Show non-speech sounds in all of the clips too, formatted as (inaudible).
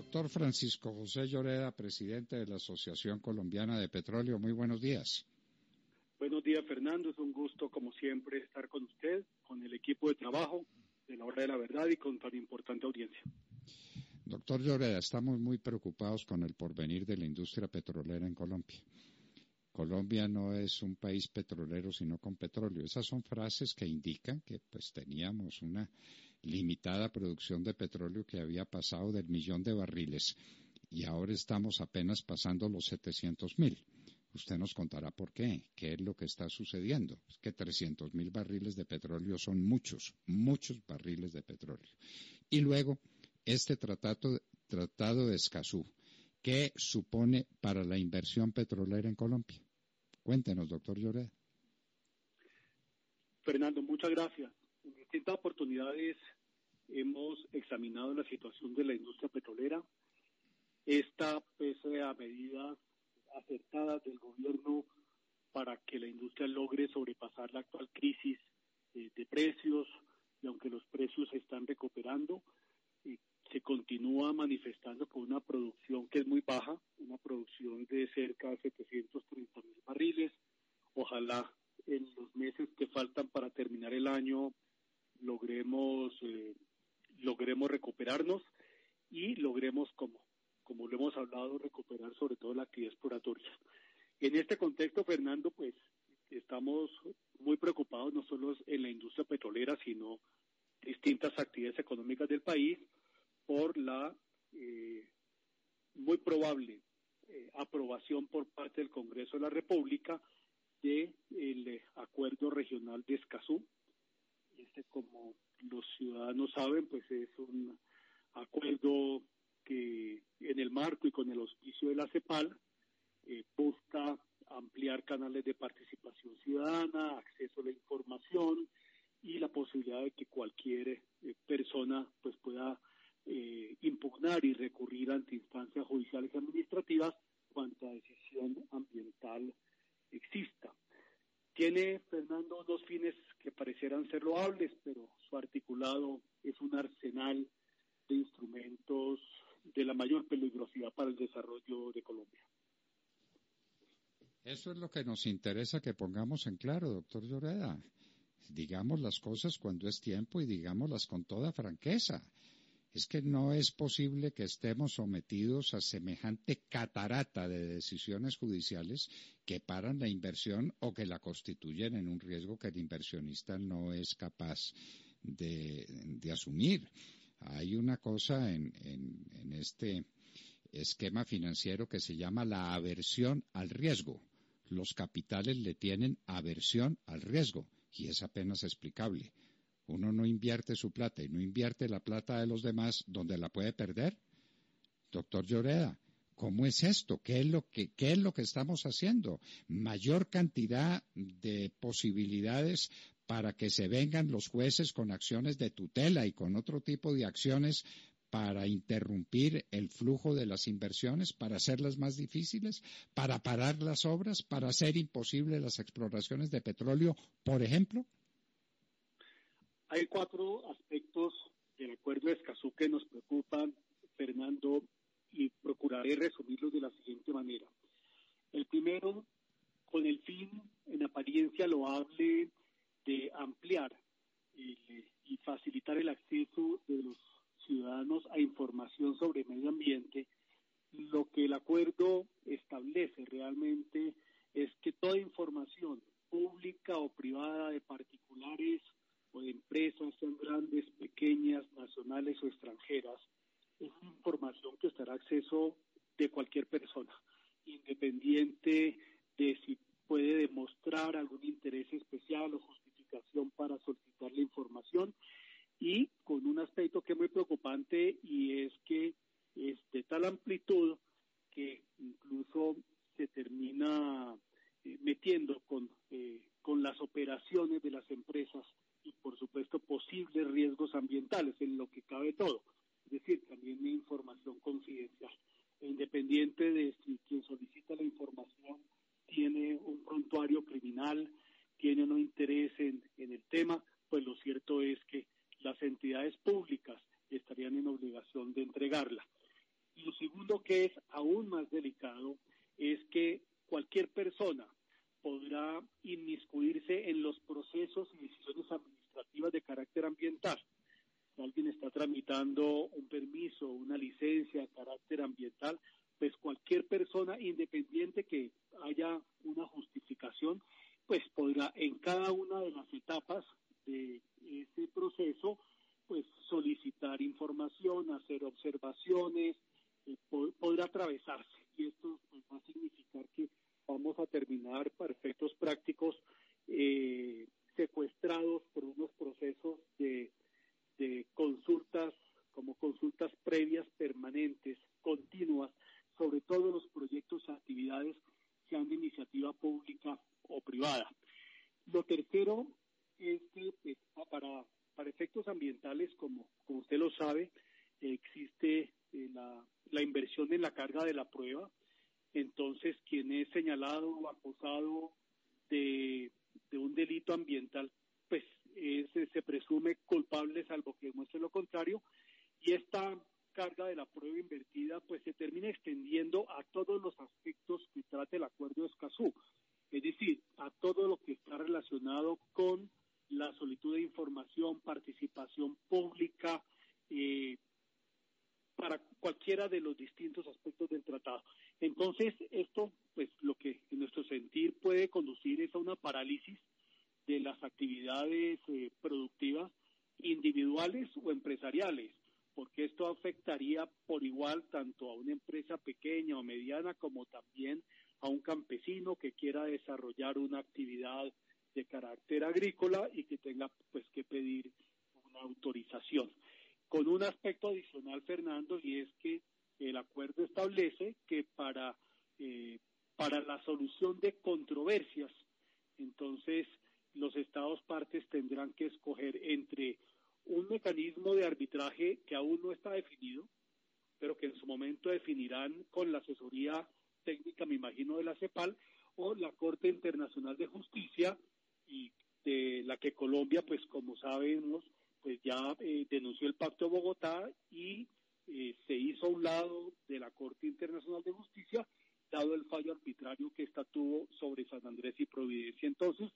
Doctor Francisco José Lloreda, presidente de la Asociación Colombiana de Petróleo, muy buenos días. Buenos días, Fernando. Es un gusto, como siempre, estar con usted, con el equipo de trabajo de la hora de la verdad y con tan importante audiencia. Doctor Lloreda, estamos muy preocupados con el porvenir de la industria petrolera en Colombia. Colombia no es un país petrolero sino con petróleo. Esas son frases que indican que pues teníamos una limitada producción de petróleo que había pasado del millón de barriles y ahora estamos apenas pasando los 700 mil. Usted nos contará por qué, qué es lo que está sucediendo. Que 300 mil barriles de petróleo son muchos, muchos barriles de petróleo. Y luego, este tratado, tratado de Escazú, ¿qué supone para la inversión petrolera en Colombia? Cuéntenos, doctor Lloreda. Fernando, muchas gracias. En distintas oportunidades hemos examinado la situación de la industria petrolera. Esta, pese a medidas acertadas del gobierno para que la industria logre sobrepasar la actual crisis eh, de precios, y aunque los precios se están recuperando, eh, se continúa manifestando con una producción que es muy baja, una producción de cerca de 730 mil barriles. Ojalá en los meses que faltan para terminar el año logremos eh, logremos recuperarnos y logremos como como lo hemos hablado recuperar sobre todo la actividad exploratoria. En este contexto, Fernando, pues estamos muy preocupados no solo en la industria petrolera, sino distintas actividades económicas del país por la eh, muy probable eh, aprobación por parte del Congreso de la República del de acuerdo regional de Escazú. Este, como los ciudadanos saben, pues es un acuerdo que en el marco y con el auspicio de la CEPAL eh, busca ampliar canales de participación ciudadana, acceso a la información y la posibilidad de que cualquier eh, persona pues pueda eh, impugnar y recurrir ante instancias judiciales y administrativas cuanta decisión ambiental exista. Tiene, Fernando, dos fines que parecieran ser loables, pero su articulado es un arsenal de instrumentos de la mayor peligrosidad para el desarrollo de Colombia. Eso es lo que nos interesa que pongamos en claro, doctor Lloreda. Digamos las cosas cuando es tiempo y digámoslas con toda franqueza es que no es posible que estemos sometidos a semejante catarata de decisiones judiciales que paran la inversión o que la constituyen en un riesgo que el inversionista no es capaz de, asumir. Hay una cosa en, este esquema financiero que se llama la aversión al riesgo. Los capitales le tienen aversión al riesgo y es apenas explicable uno no invierte su plata y no invierte la plata de los demás donde la puede perder. Doctor Lloreda, ¿cómo es esto? ¿Qué es lo que, qué es lo que estamos haciendo? Mayor cantidad de posibilidades para que se vengan los jueces con acciones de tutela y con otro tipo de acciones para interrumpir el flujo de las inversiones, para hacerlas más difíciles, para parar las obras, para hacer imposible las exploraciones de petróleo, por ejemplo? Hay cuatro aspectos del acuerdo de Escazú que nos preocupan, Fernando, y procuraré resumirlos de la siguiente manera. El primero, con el fin, en apariencia loable, de ampliar y, y facilitar el acceso de los ciudadanos a información sobre medio ambiente, lo que el acuerdo establece realmente es que toda información pública o privada de particulares o de empresas, sean grandes, pequeñas, nacionales o extranjeras, es información que estará a acceso de cualquier persona, independiente de si puede demostrar algún interés especial o justificación para solicitar la información. Y con un aspecto que es muy preocupante y es que es de tal amplitud que incluso se termina eh, metiendo con, eh, con las operaciones de las empresas y por supuesto posibles en lo que cabe todo, es decir, también información confidencial. E independiente de si quien solicita la información tiene un prontuario criminal, tiene no interés en, en el tema, pues lo cierto es que las entidades públicas estarían en obligación de entregarla. Y lo segundo que es aún más delicado es que cualquier persona podrá inmiscuirse en los procesos y decisiones administrativas de carácter ambiental. Alguien está tramitando un permiso, una licencia de carácter ambiental, pues cualquier persona independiente que haya una justificación, pues podrá en cada una de las etapas de ese proceso, pues solicitar información, hacer observaciones, eh, podrá atravesarse. Y esto pues, va a significar que vamos a terminar para efectos prácticos eh, secuestrados por unos procesos de, de consultas como consultas previas permanentes, continuas, sobre todo los proyectos y actividades sean de iniciativa pública o privada. Lo tercero es que pues, para, para efectos ambientales, como, como usted lo sabe, existe eh, la, la inversión en la carga de la prueba, entonces quien es señalado o acusado de, un delito ambiental, pues se presume culpable salvo que demuestre lo contrario, y esta carga de la prueba invertida pues se termina extendiendo a todos los aspectos que trata el acuerdo de Escazú, es decir, a todo lo que está relacionado con la solitud de información, participación pública, eh, para cualquiera de los distintos aspectos del tratado. Entonces, esto, pues lo que en nuestro sentir puede conducir es a una parálisis de las actividades eh, productivas individuales o empresariales, porque esto afectaría por igual tanto a una empresa pequeña o mediana como también a un campesino que quiera desarrollar una actividad de carácter agrícola y que tenga pues que pedir una autorización. Con un aspecto adicional, Fernando, y es que el acuerdo establece que para, eh, para la solución de controversias, entonces los Estados partes tendrán que escoger entre un mecanismo de arbitraje que aún no está definido, pero que en su momento definirán con la asesoría técnica, me imagino, de la CEPAL, o la Corte Internacional de Justicia, y de la que Colombia, pues como sabemos, pues ya eh, denunció el Pacto de Bogotá y eh, se hizo a un lado de la Corte Internacional de Justicia, dado el fallo arbitrario que esta tuvo sobre San Andrés y Providencia. Entonces,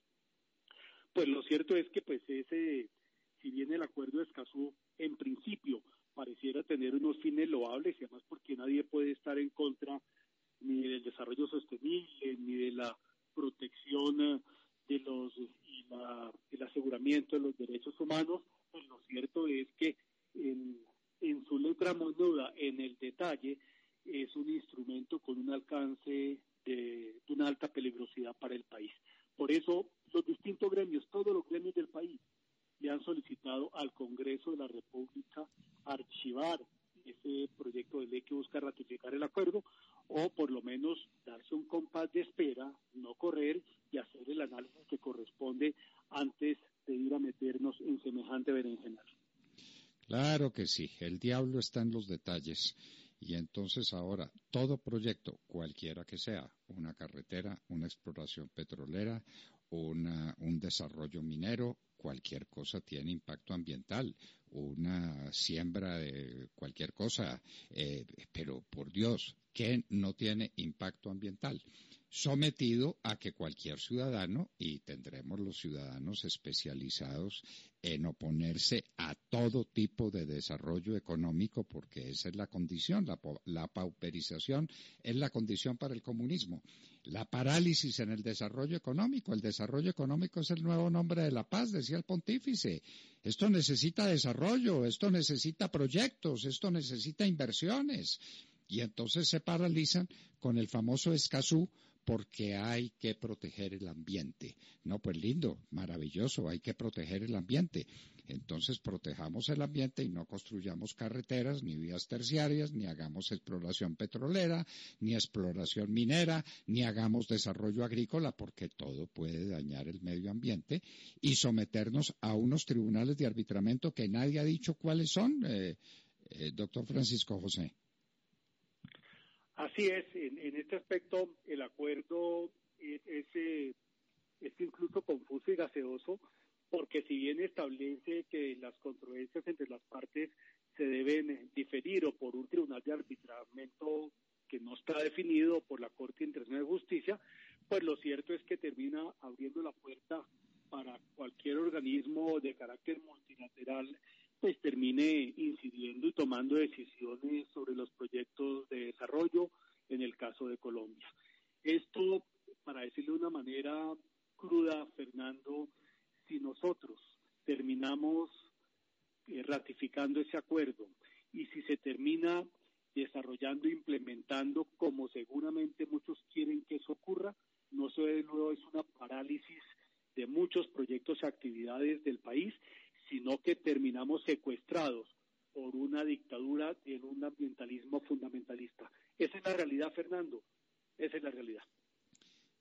pues lo cierto es que pues ese, si bien el acuerdo de Escazú en principio pareciera tener unos fines loables, y además porque nadie puede estar en contra ni del desarrollo sostenible, ni de la protección eh, de los y el aseguramiento de los derechos humanos, pues lo cierto es que en, su letra monuda, en el detalle, es un instrumento con un alcance de, una alta peligrosidad para el país. Por eso, los distintos gremios, todos los gremios del país, le han solicitado al Congreso de la República archivar ese proyecto de ley que busca ratificar el acuerdo o por lo menos darse un compás de espera, no correr y hacer el análisis que corresponde antes de ir a meternos en semejante berenjenal. Claro que sí, el diablo está en los detalles. Y entonces ahora, todo proyecto, cualquiera que sea, una carretera, una exploración petrolera, un desarrollo minero, cualquier cosa tiene impacto ambiental, una siembra de cualquier cosa, eh, pero por Dios, ¿qué no tiene impacto ambiental? Sometido a que cualquier ciudadano, y tendremos los ciudadanos especializados en oponerse a todo tipo de desarrollo económico, porque esa es la condición, la, pauperización es la condición para el comunismo. La parálisis en el desarrollo económico, el desarrollo económico es el nuevo nombre de la paz, decía el pontífice. Esto necesita desarrollo, esto necesita proyectos, esto necesita inversiones. Y entonces se paralizan con el famoso Escazú, porque hay que proteger el ambiente. No, pues lindo, maravilloso, hay que proteger el ambiente. Entonces protejamos el ambiente y no construyamos carreteras, ni vías terciarias, ni hagamos exploración petrolera, ni exploración minera, ni hagamos desarrollo agrícola, porque todo puede dañar el medio ambiente y someternos a unos tribunales de arbitramiento que nadie ha dicho cuáles son, eh, eh, doctor Francisco José. Así es, en, este aspecto el acuerdo es, eh, es, incluso confuso y gaseoso porque si bien establece que las controversias entre las partes se deben diferir o por un tribunal de arbitramiento que no está definido por la Corte Internacional de Justicia, pues lo cierto es que termina abriendo la puerta para cualquier organismo de carácter multilateral pues termine incidiendo y tomando decisiones sobre los proyectos de desarrollo en el caso de Colombia. Esto, para decirlo de una manera cruda, Fernando, si nosotros terminamos eh, ratificando ese acuerdo y si se termina desarrollando, implementando, como seguramente muchos quieren que eso ocurra, no solo es una parálisis de muchos proyectos y actividades del país, sino que terminamos secuestrados por una dictadura en un ambientalismo fundamentalista. Esa es la realidad, Fernando. Esa es la realidad.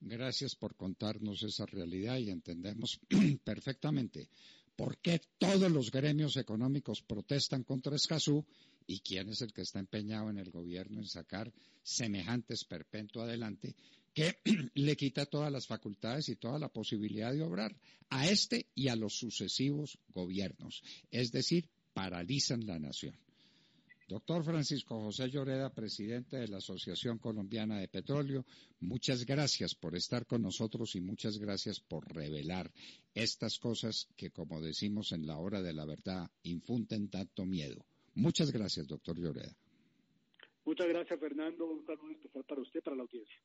Gracias por contarnos esa realidad y entendemos (clears throat) perfectamente por qué todos los gremios económicos protestan contra Escazú y quién es el que está empeñado en el gobierno en sacar semejantes perpetuo adelante que (clears throat) le quita todas las facultades y toda la posibilidad de obrar a este y a los sucesivos gobiernos, es decir, paralizan la nación. Doctor Francisco José Lloreda, presidente de la Asociación Colombiana de Petróleo, muchas gracias por estar con nosotros y muchas gracias por revelar estas cosas que, como decimos en la hora de la verdad, infunden tanto miedo. Muchas gracias, doctor Lloreda. Muchas gracias, Fernando. Un saludo especial para usted, para la audiencia.